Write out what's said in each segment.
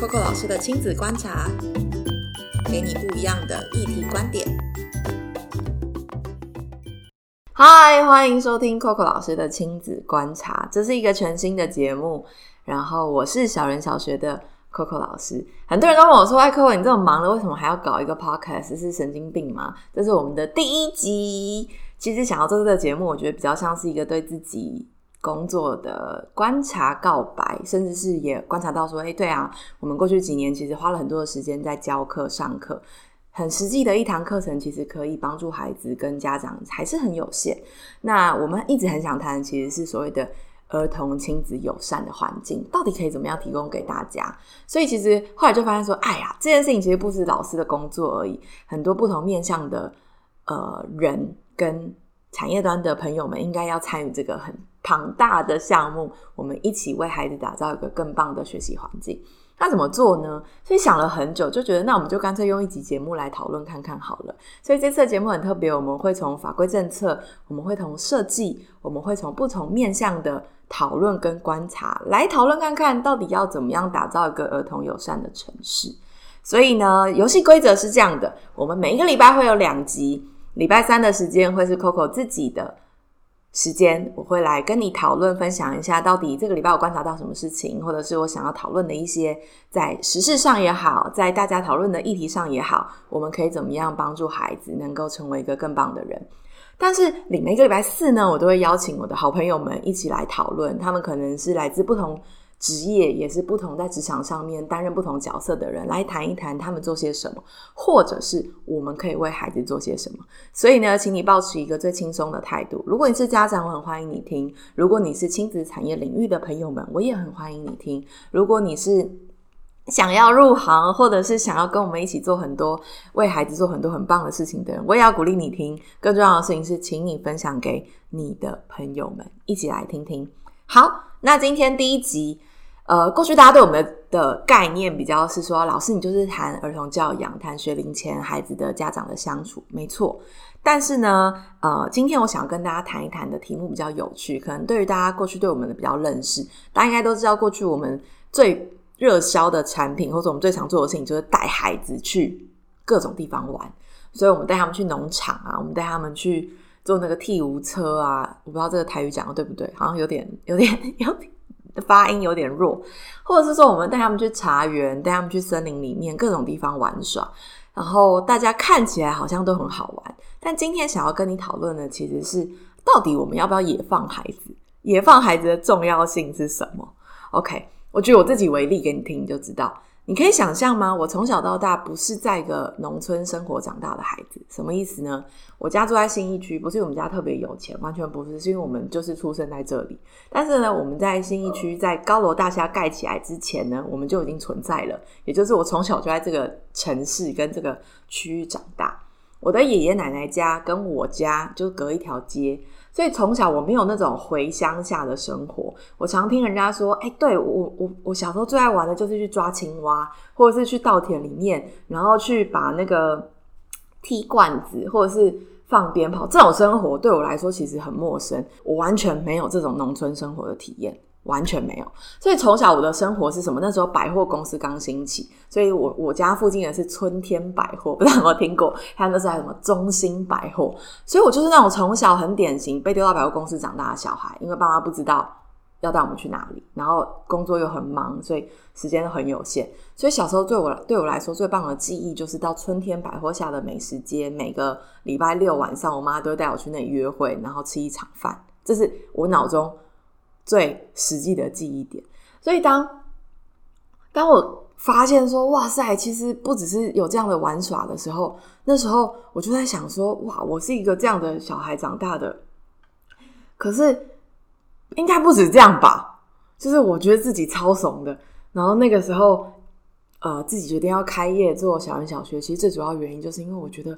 Coco 老师的亲子观察，给你不一样的议题观点。嗨，欢迎收听 Coco 老师的亲子观察，这是一个全新的节目。然后我是小人小学的 Coco 老师，很多人都问我说：“哎，Coco，你这么忙了，为什么还要搞一个 Podcast？是神经病吗？”这是我们的第一集。其实想要做这个节目，我觉得比较像是一个对自己。工作的观察、告白，甚至是也观察到说，哎，对啊，我们过去几年其实花了很多的时间在教课、上课，很实际的一堂课程，其实可以帮助孩子跟家长还是很有限。那我们一直很想谈，其实是所谓的儿童亲子友善的环境，到底可以怎么样提供给大家？所以其实后来就发现说，哎呀，这件事情其实不是老师的工作而已，很多不同面向的呃人跟产业端的朋友们，应该要参与这个很。庞大的项目，我们一起为孩子打造一个更棒的学习环境。那怎么做呢？所以想了很久，就觉得那我们就干脆用一集节目来讨论看看好了。所以这次的节目很特别，我们会从法规政策，我们会从设计，我们会从不同面向的讨论跟观察来讨论看看到底要怎么样打造一个儿童友善的城市。所以呢，游戏规则是这样的：我们每一个礼拜会有两集，礼拜三的时间会是 Coco 自己的。时间我会来跟你讨论分享一下，到底这个礼拜我观察到什么事情，或者是我想要讨论的一些在时事上也好，在大家讨论的议题上也好，我们可以怎么样帮助孩子能够成为一个更棒的人。但是每个礼拜四呢，我都会邀请我的好朋友们一起来讨论，他们可能是来自不同。职业也是不同，在职场上面担任不同角色的人来谈一谈他们做些什么，或者是我们可以为孩子做些什么。所以呢，请你保持一个最轻松的态度。如果你是家长，我很欢迎你听；如果你是亲子产业领域的朋友们，我也很欢迎你听。如果你是想要入行，或者是想要跟我们一起做很多为孩子做很多很棒的事情的人，我也要鼓励你听。更重要的事情是，请你分享给你的朋友们，一起来听听。好，那今天第一集。呃，过去大家对我们的概念比较是说，老师你就是谈儿童教养、谈学龄前孩子的家长的相处，没错。但是呢，呃，今天我想要跟大家谈一谈的题目比较有趣，可能对于大家过去对我们的比较认识，大家应该都知道，过去我们最热销的产品或者我们最常做的事情就是带孩子去各种地方玩，所以我们带他们去农场啊，我们带他们去坐那个替无车啊，我不知道这个台语讲的对不对，好像有点、有点、有点。发音有点弱，或者是说我们带他们去茶园，带他们去森林里面各种地方玩耍，然后大家看起来好像都很好玩。但今天想要跟你讨论的其实是，到底我们要不要野放孩子？野放孩子的重要性是什么？OK，我举我自己为例给你听，你就知道。你可以想象吗？我从小到大不是在一个农村生活长大的孩子，什么意思呢？我家住在新一区，不是我们家特别有钱，完全不是，是因为我们就是出生在这里。但是呢，我们在新一区在高楼大厦盖起来之前呢，我们就已经存在了。也就是我从小就在这个城市跟这个区域长大。我的爷爷奶奶家跟我家就隔一条街。所以从小我没有那种回乡下的生活，我常听人家说，哎，对我我我小时候最爱玩的就是去抓青蛙，或者是去稻田里面，然后去把那个踢罐子，或者是放鞭炮，这种生活对我来说其实很陌生，我完全没有这种农村生活的体验。完全没有，所以从小我的生活是什么？那时候百货公司刚兴起，所以我我家附近的是春天百货，不知道有没有听过？还有那时候还有什么中心百货，所以我就是那种从小很典型被丢到百货公司长大的小孩，因为爸妈不知道要带我们去哪里，然后工作又很忙，所以时间都很有限。所以小时候对我对我来说最棒的记忆就是到春天百货下的美食街，每个礼拜六晚上，我妈都会带我去那里约会，然后吃一场饭，这是我脑中。最实际的记忆点，所以当当我发现说哇塞，其实不只是有这样的玩耍的时候，那时候我就在想说哇，我是一个这样的小孩长大的，可是应该不止这样吧？就是我觉得自己超怂的，然后那个时候呃，自己决定要开业做小人小学，其实最主要原因就是因为我觉得，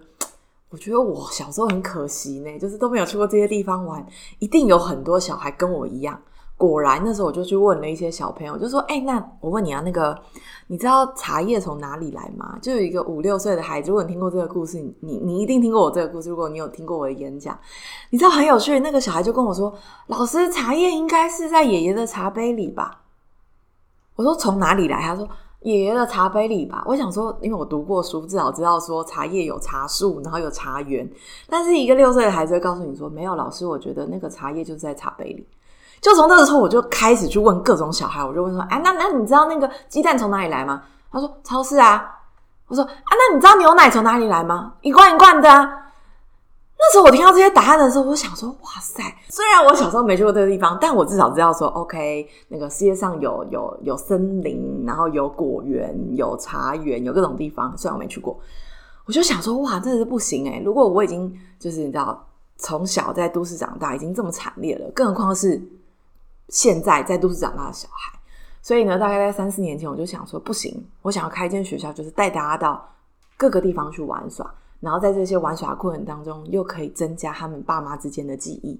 我觉得我小时候很可惜呢，就是都没有去过这些地方玩，一定有很多小孩跟我一样。果然，那时候我就去问了一些小朋友，就说：“哎，那我问你啊，那个你知道茶叶从哪里来吗？”就有一个五六岁的孩子，如果你听过这个故事，你你你一定听过我这个故事。如果你有听过我的演讲，你知道很有趣。那个小孩就跟我说：“老师，茶叶应该是在爷爷的茶杯里吧？”我说：“从哪里来？”他说：“爷爷的茶杯里吧。我想说，因为我读过书，至少知道说茶叶有茶树，然后有茶园。但是一个六岁的孩子会告诉你说，没有，老师，我觉得那个茶叶就是在茶杯里。就从那时候，我就开始去问各种小孩，我就问说，哎，那那你知道那个鸡蛋从哪里来吗？他说超市啊。我说啊，那你知道牛奶从哪里来吗？一罐一罐的啊。那时候我听到这些答案的时候，我想说：哇塞！虽然我小时候没去过这个地方，但我至少知道说，OK，那个世界上有有有森林，然后有果园，有茶园，有各种地方。虽然我没去过，我就想说：哇，真的是不行哎！如果我已经就是你知道，从小在都市长大，已经这么惨烈了，更何况是现在在都市长大的小孩。所以呢，大概在三四年前，我就想说：不行，我想要开一间学校，就是带大家到各个地方去玩耍。然后在这些玩耍过程当中，又可以增加他们爸妈之间的记忆。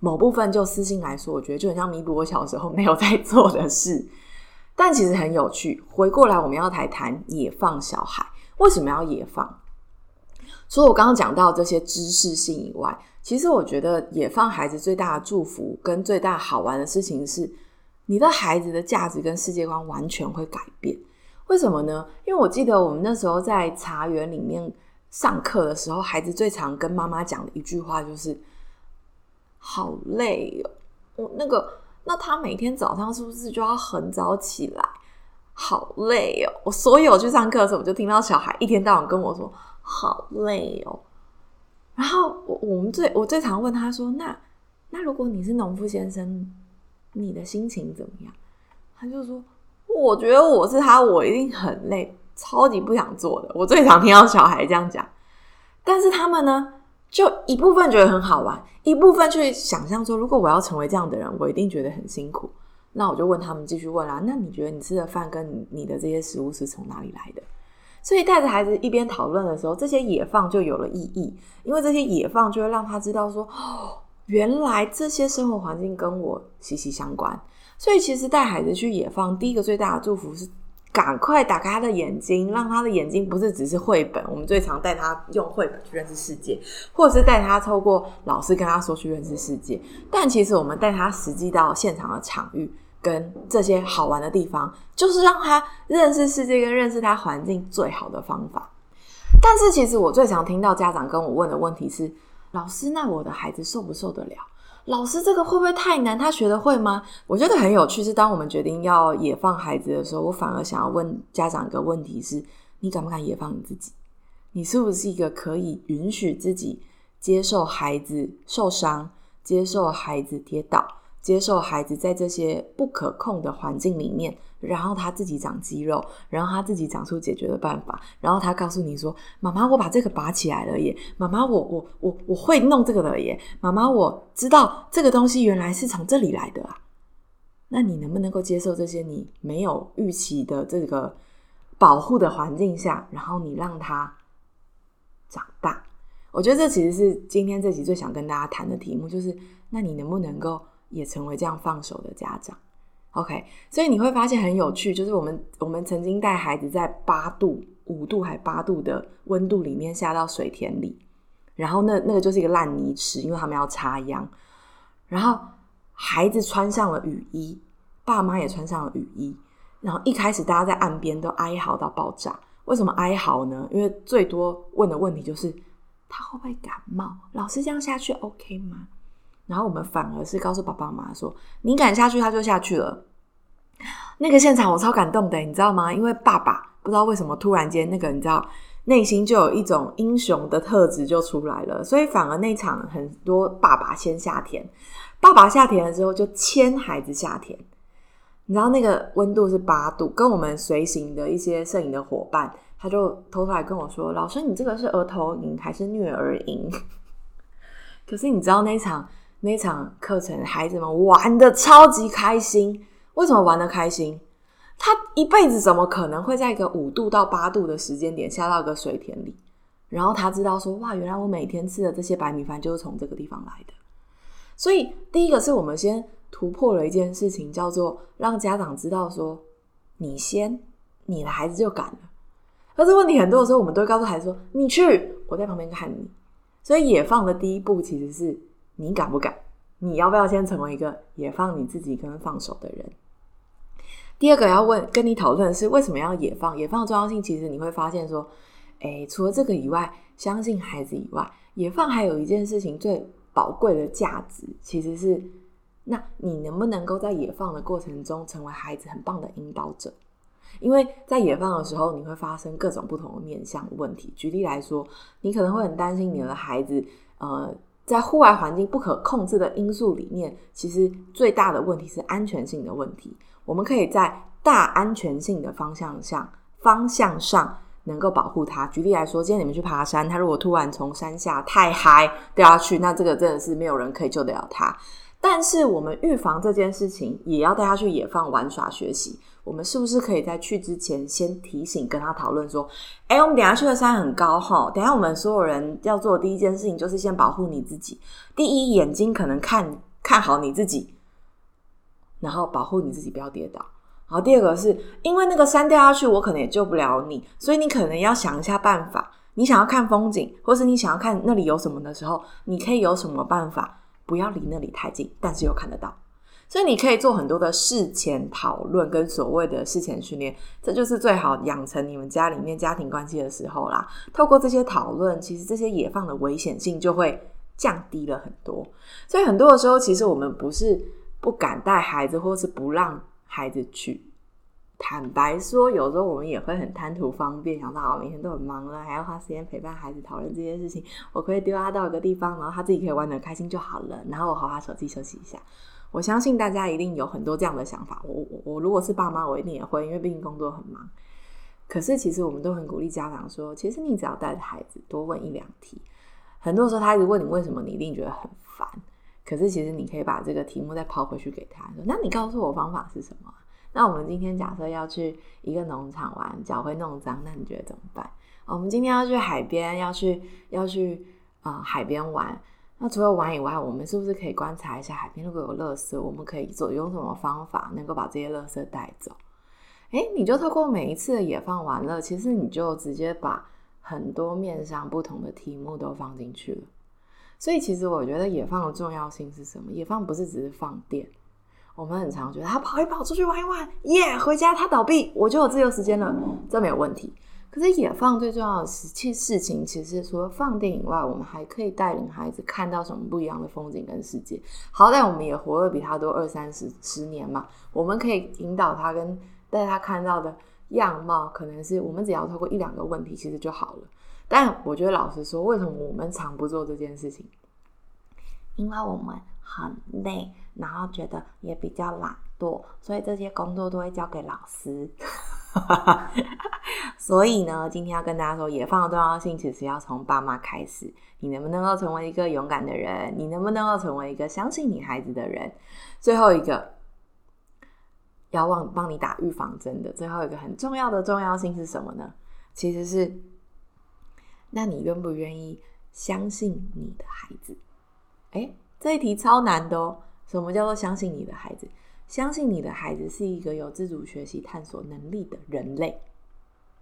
某部分就私心来说，我觉得就很像弥补我小时候没有在做的事。但其实很有趣。回过来，我们要来谈野放小孩为什么要野放？除了我刚刚讲到这些知识性以外，其实我觉得野放孩子最大的祝福跟最大好玩的事情是，你的孩子的价值跟世界观完全会改变。为什么呢？因为我记得我们那时候在茶园里面。上课的时候，孩子最常跟妈妈讲的一句话就是：“好累哦。”我那个，那他每天早上是不是就要很早起来？好累哦！我所有去上课的时候，我就听到小孩一天到晚跟我说：“好累哦。”然后我我们最我最常问他说：“那那如果你是农夫先生，你的心情怎么样？”他就说：“我觉得我是他，我一定很累。”超级不想做的，我最常听到小孩这样讲，但是他们呢，就一部分觉得很好玩，一部分去想象说，如果我要成为这样的人，我一定觉得很辛苦。那我就问他们，继续问啦，那你觉得你吃的饭跟你你的这些食物是从哪里来的？所以带着孩子一边讨论的时候，这些野放就有了意义，因为这些野放就会让他知道说，哦，原来这些生活环境跟我息息相关。所以其实带孩子去野放，第一个最大的祝福是。赶快打开他的眼睛，让他的眼睛不是只是绘本。我们最常带他用绘本去认识世界，或者是带他透过老师跟他说去认识世界。但其实我们带他实际到现场的场域跟这些好玩的地方，就是让他认识世界跟认识他环境最好的方法。但是其实我最常听到家长跟我问的问题是：老师，那我的孩子受不受得了？老师，这个会不会太难？他学得会吗？我觉得很有趣。是当我们决定要野放孩子的时候，我反而想要问家长一个问题：是你敢不敢野放你自己？你是不是一个可以允许自己接受孩子受伤、接受孩子跌倒？接受孩子在这些不可控的环境里面，然后他自己长肌肉，然后他自己长出解决的办法，然后他告诉你说：“妈妈，我把这个拔起来了耶！妈妈，我我我我会弄这个了耶！妈妈，我知道这个东西原来是从这里来的啊！”那你能不能够接受这些你没有预期的这个保护的环境下，然后你让他长大？我觉得这其实是今天这集最想跟大家谈的题目，就是那你能不能够？也成为这样放手的家长，OK，所以你会发现很有趣，就是我们我们曾经带孩子在八度、五度还八度的温度里面下到水田里，然后那那个就是一个烂泥池，因为他们要插秧，然后孩子穿上了雨衣，爸妈也穿上了雨衣，然后一开始大家在岸边都哀嚎到爆炸，为什么哀嚎呢？因为最多问的问题就是他会不会感冒？老师这样下去 OK 吗？然后我们反而是告诉爸爸妈妈说：“你敢下去，他就下去了。”那个现场我超感动的，你知道吗？因为爸爸不知道为什么突然间那个你知道内心就有一种英雄的特质就出来了，所以反而那场很多爸爸先下田，爸爸下田了之后就牵孩子下田。你知道那个温度是八度，跟我们随行的一些摄影的伙伴，他就偷偷来跟我说：“老师，你这个是额头营还是虐儿营？” 可是你知道那场。那场课程，孩子们玩的超级开心。为什么玩的开心？他一辈子怎么可能会在一个五度到八度的时间点下到一个水田里？然后他知道说，哇，原来我每天吃的这些白米饭就是从这个地方来的。所以，第一个是我们先突破了一件事情，叫做让家长知道说，你先，你的孩子就敢了。可是问题很多的时候，我们都会告诉孩子说，你去，我在旁边看你。所以，野放的第一步其实是。你敢不敢？你要不要先成为一个也放你自己跟放手的人？第二个要问跟你讨论的是为什么要野放？野放的重要性，其实你会发现说，诶，除了这个以外，相信孩子以外，野放还有一件事情最宝贵的价值，其实是，那你能不能够在野放的过程中成为孩子很棒的引导者？因为在野放的时候，你会发生各种不同的面向问题。举例来说，你可能会很担心你的孩子，呃，在户外环境不可控制的因素里面，其实最大的问题是安全性的问题。我们可以在大安全性的方向上方向上能够保护他。举例来说，今天你们去爬山，他如果突然从山下太嗨掉下去，那这个真的是没有人可以救得了他。但是我们预防这件事情，也要带他去野放玩耍学习。我们是不是可以在去之前先提醒跟他讨论说：“哎，我们等下去的山很高哈，等下我们所有人要做的第一件事情就是先保护你自己。第一，眼睛可能看看好你自己，然后保护你自己不要跌倒。然后第二个是因为那个山掉下去，我可能也救不了你，所以你可能要想一下办法。你想要看风景，或是你想要看那里有什么的时候，你可以有什么办法？不要离那里太近，但是又看得到。”所以你可以做很多的事前讨论跟所谓的事前训练，这就是最好养成你们家里面家庭关系的时候啦。透过这些讨论，其实这些野放的危险性就会降低了很多。所以很多的时候，其实我们不是不敢带孩子，或是不让孩子去。坦白说，有时候我们也会很贪图方便，想到啊，每天都很忙了，还要花时间陪伴孩子讨论这些事情，我可以丢他到一个地方，然后他自己可以玩的开心就好了，然后我好好手机休息一下。我相信大家一定有很多这样的想法。我我我如果是爸妈，我一定也会，因为毕竟工作很忙。可是其实我们都很鼓励家长说，其实你只要带着孩子多问一两题，很多时候他一直问你为什么，你一定觉得很烦。可是其实你可以把这个题目再抛回去给他，说：“那你告诉我方法是什么？”那我们今天假设要去一个农场玩，脚会弄脏，那你觉得怎么办？我们今天要去海边，要去要去啊海边玩。那除了玩以外，我们是不是可以观察一下海边如果有垃圾，我们可以做用什么方法能够把这些垃圾带走？诶，你就透过每一次的野放玩乐，其实你就直接把很多面上不同的题目都放进去了。所以其实我觉得野放的重要性是什么？野放不是只是放电，我们很常觉得他跑一跑出去玩一玩，耶，回家他倒闭，我就有自由时间了，这没有问题。可是野放最重要的事其事情，其实除了放电以外，我们还可以带领孩子看到什么不一样的风景跟世界。好歹我们也活了比他多二三十十年嘛，我们可以引导他跟带他看到的样貌，可能是我们只要透过一两个问题，其实就好了。但我觉得老实说，为什么我们常不做这件事情？因为我们很累，然后觉得也比较懒惰，所以这些工作都会交给老师。所以呢，今天要跟大家说，野放的重要性其实要从爸妈开始。你能不能够成为一个勇敢的人？你能不能够成为一个相信你孩子的人？最后一个要忘帮你打预防针的最后一个很重要的重要性是什么呢？其实是，那你愿不愿意相信你的孩子？哎，这一题超难的哦。什么叫做相信你的孩子？相信你的孩子是一个有自主学习、探索能力的人类。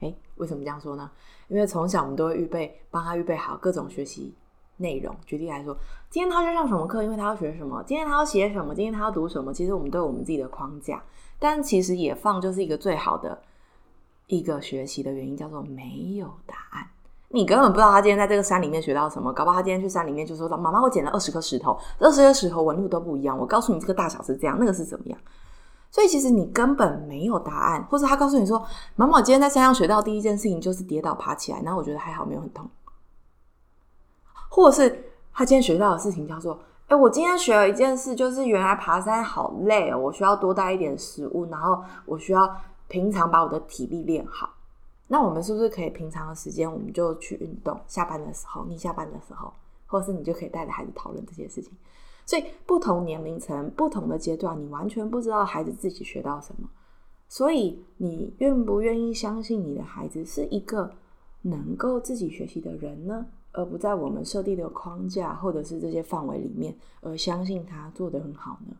诶，为什么这样说呢？因为从小我们都会预备，帮他预备好各种学习内容。举例来说，今天他要上什么课？因为他要学什么？今天他要写什么？今天他要读什么？其实我们都有我们自己的框架。但其实野放就是一个最好的一个学习的原因，叫做没有答案。你根本不知道他今天在这个山里面学到什么，搞不好他今天去山里面就说：“妈妈，我捡了二十颗石头，二十颗石头纹路都不一样。我告诉你，这个大小是这样，那个是怎么样。”所以其实你根本没有答案，或者他告诉你说：“妈妈，我今天在山上学到第一件事情就是跌倒爬起来。”然后我觉得还好，没有很痛。或者是他今天学到的事情叫做：“哎，我今天学了一件事，就是原来爬山好累哦，我需要多带一点食物，然后我需要平常把我的体力练好。”那我们是不是可以平常的时间，我们就去运动？下班的时候，你下班的时候，或是你就可以带着孩子讨论这些事情。所以不同年龄层、不同的阶段，你完全不知道孩子自己学到什么。所以你愿不愿意相信你的孩子是一个能够自己学习的人呢？而不在我们设定的框架或者是这些范围里面，而相信他做得很好呢？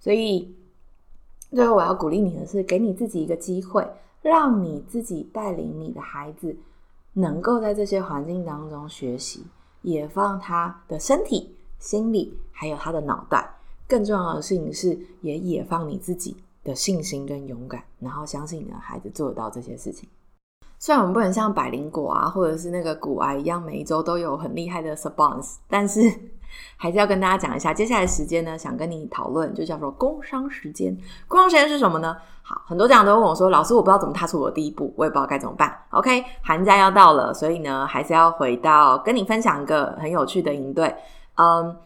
所以最后我要鼓励你的是，给你自己一个机会。让你自己带领你的孩子，能够在这些环境当中学习，也放他的身体、心理，还有他的脑袋。更重要的事情是，也也放你自己，的信心跟勇敢，然后相信你的孩子做得到这些事情。虽然我们不能像百灵果啊，或者是那个古癌一样，每一周都有很厉害的 sponsor，但是 还是要跟大家讲一下，接下来时间呢，想跟你讨论，就叫做工商时间。工商时间是什么呢？好，很多家长都问我说：“老师，我不知道怎么踏出我的第一步，我也不知道该怎么办。” OK，寒假要到了，所以呢，还是要回到跟你分享一个很有趣的营队，嗯。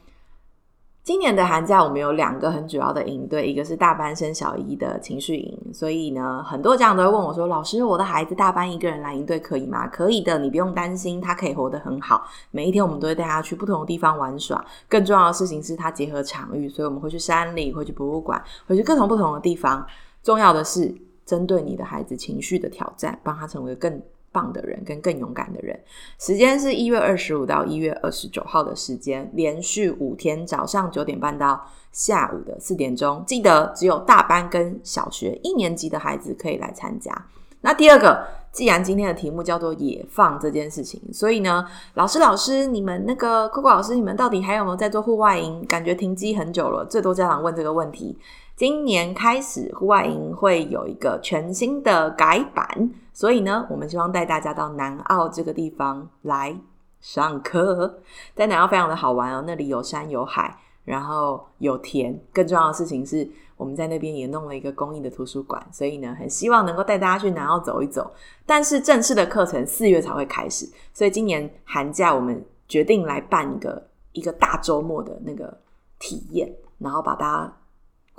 今年的寒假，我们有两个很主要的营队，一个是大班升小一的情绪营，所以呢，很多家长都会问我说：“老师，我的孩子大班一个人来营队可以吗？”可以的，你不用担心，他可以活得很好。每一天我们都会带他去不同的地方玩耍。更重要的事情是他结合场域，所以我们会去山里，会去博物馆，会去各种不同的地方。重要的是，针对你的孩子情绪的挑战，帮他成为更。棒的人跟更勇敢的人，时间是一月二十五到一月二十九号的时间，连续五天，早上九点半到下午的四点钟。记得只有大班跟小学一年级的孩子可以来参加。那第二个，既然今天的题目叫做野放这件事情，所以呢，老师老师，你们那个 Coco 老师，你们到底还有没有在做户外营？感觉停机很久了，最多家长问这个问题。今年开始，户外营会有一个全新的改版，所以呢，我们希望带大家到南澳这个地方来上课。在南澳非常的好玩哦，那里有山有海，然后有田。更重要的事情是，我们在那边也弄了一个公益的图书馆，所以呢，很希望能够带大家去南澳走一走。但是正式的课程四月才会开始，所以今年寒假我们决定来办一个一个大周末的那个体验，然后把大家。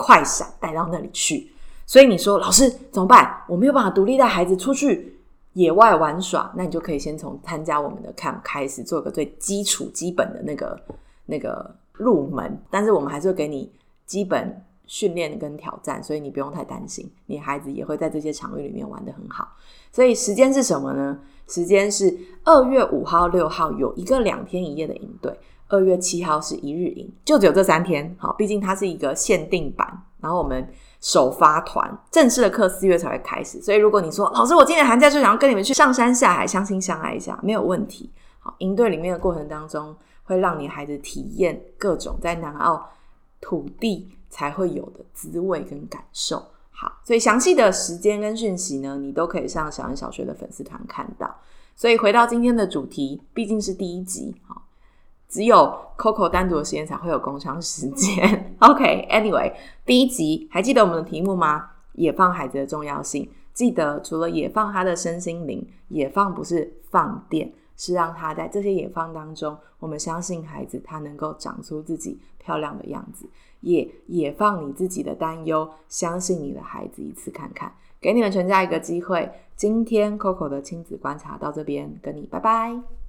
快闪带到那里去，所以你说老师怎么办？我没有办法独立带孩子出去野外玩耍，那你就可以先从参加我们的 camp 开始，做个最基础、基本的那个那个入门。但是我们还是会给你基本训练跟挑战，所以你不用太担心，你孩子也会在这些场域里面玩的很好。所以时间是什么呢？时间是二月五号、六号有一个两天一夜的营队。二月七号是一日营，就只有这三天。好，毕竟它是一个限定版。然后我们首发团正式的课四月才会开始，所以如果你说老师，我今年寒假就想要跟你们去上山下海，相亲相爱一下，没有问题。好，营队里面的过程当中，会让你孩子体验各种在南澳土地才会有的滋味跟感受。好，所以详细的时间跟讯息呢，你都可以上小恩小学的粉丝团看到。所以回到今天的主题，毕竟是第一集，好。只有 Coco 单独的时间才会有工商时间。OK，Anyway，第一集还记得我们的题目吗？野放孩子的重要性。记得除了野放他的身心灵，野放不是放电，是让他在这些野放当中，我们相信孩子他能够长出自己漂亮的样子。也野放你自己的担忧，相信你的孩子一次看看，给你们全家一个机会。今天 Coco 的亲子观察到这边，跟你拜拜。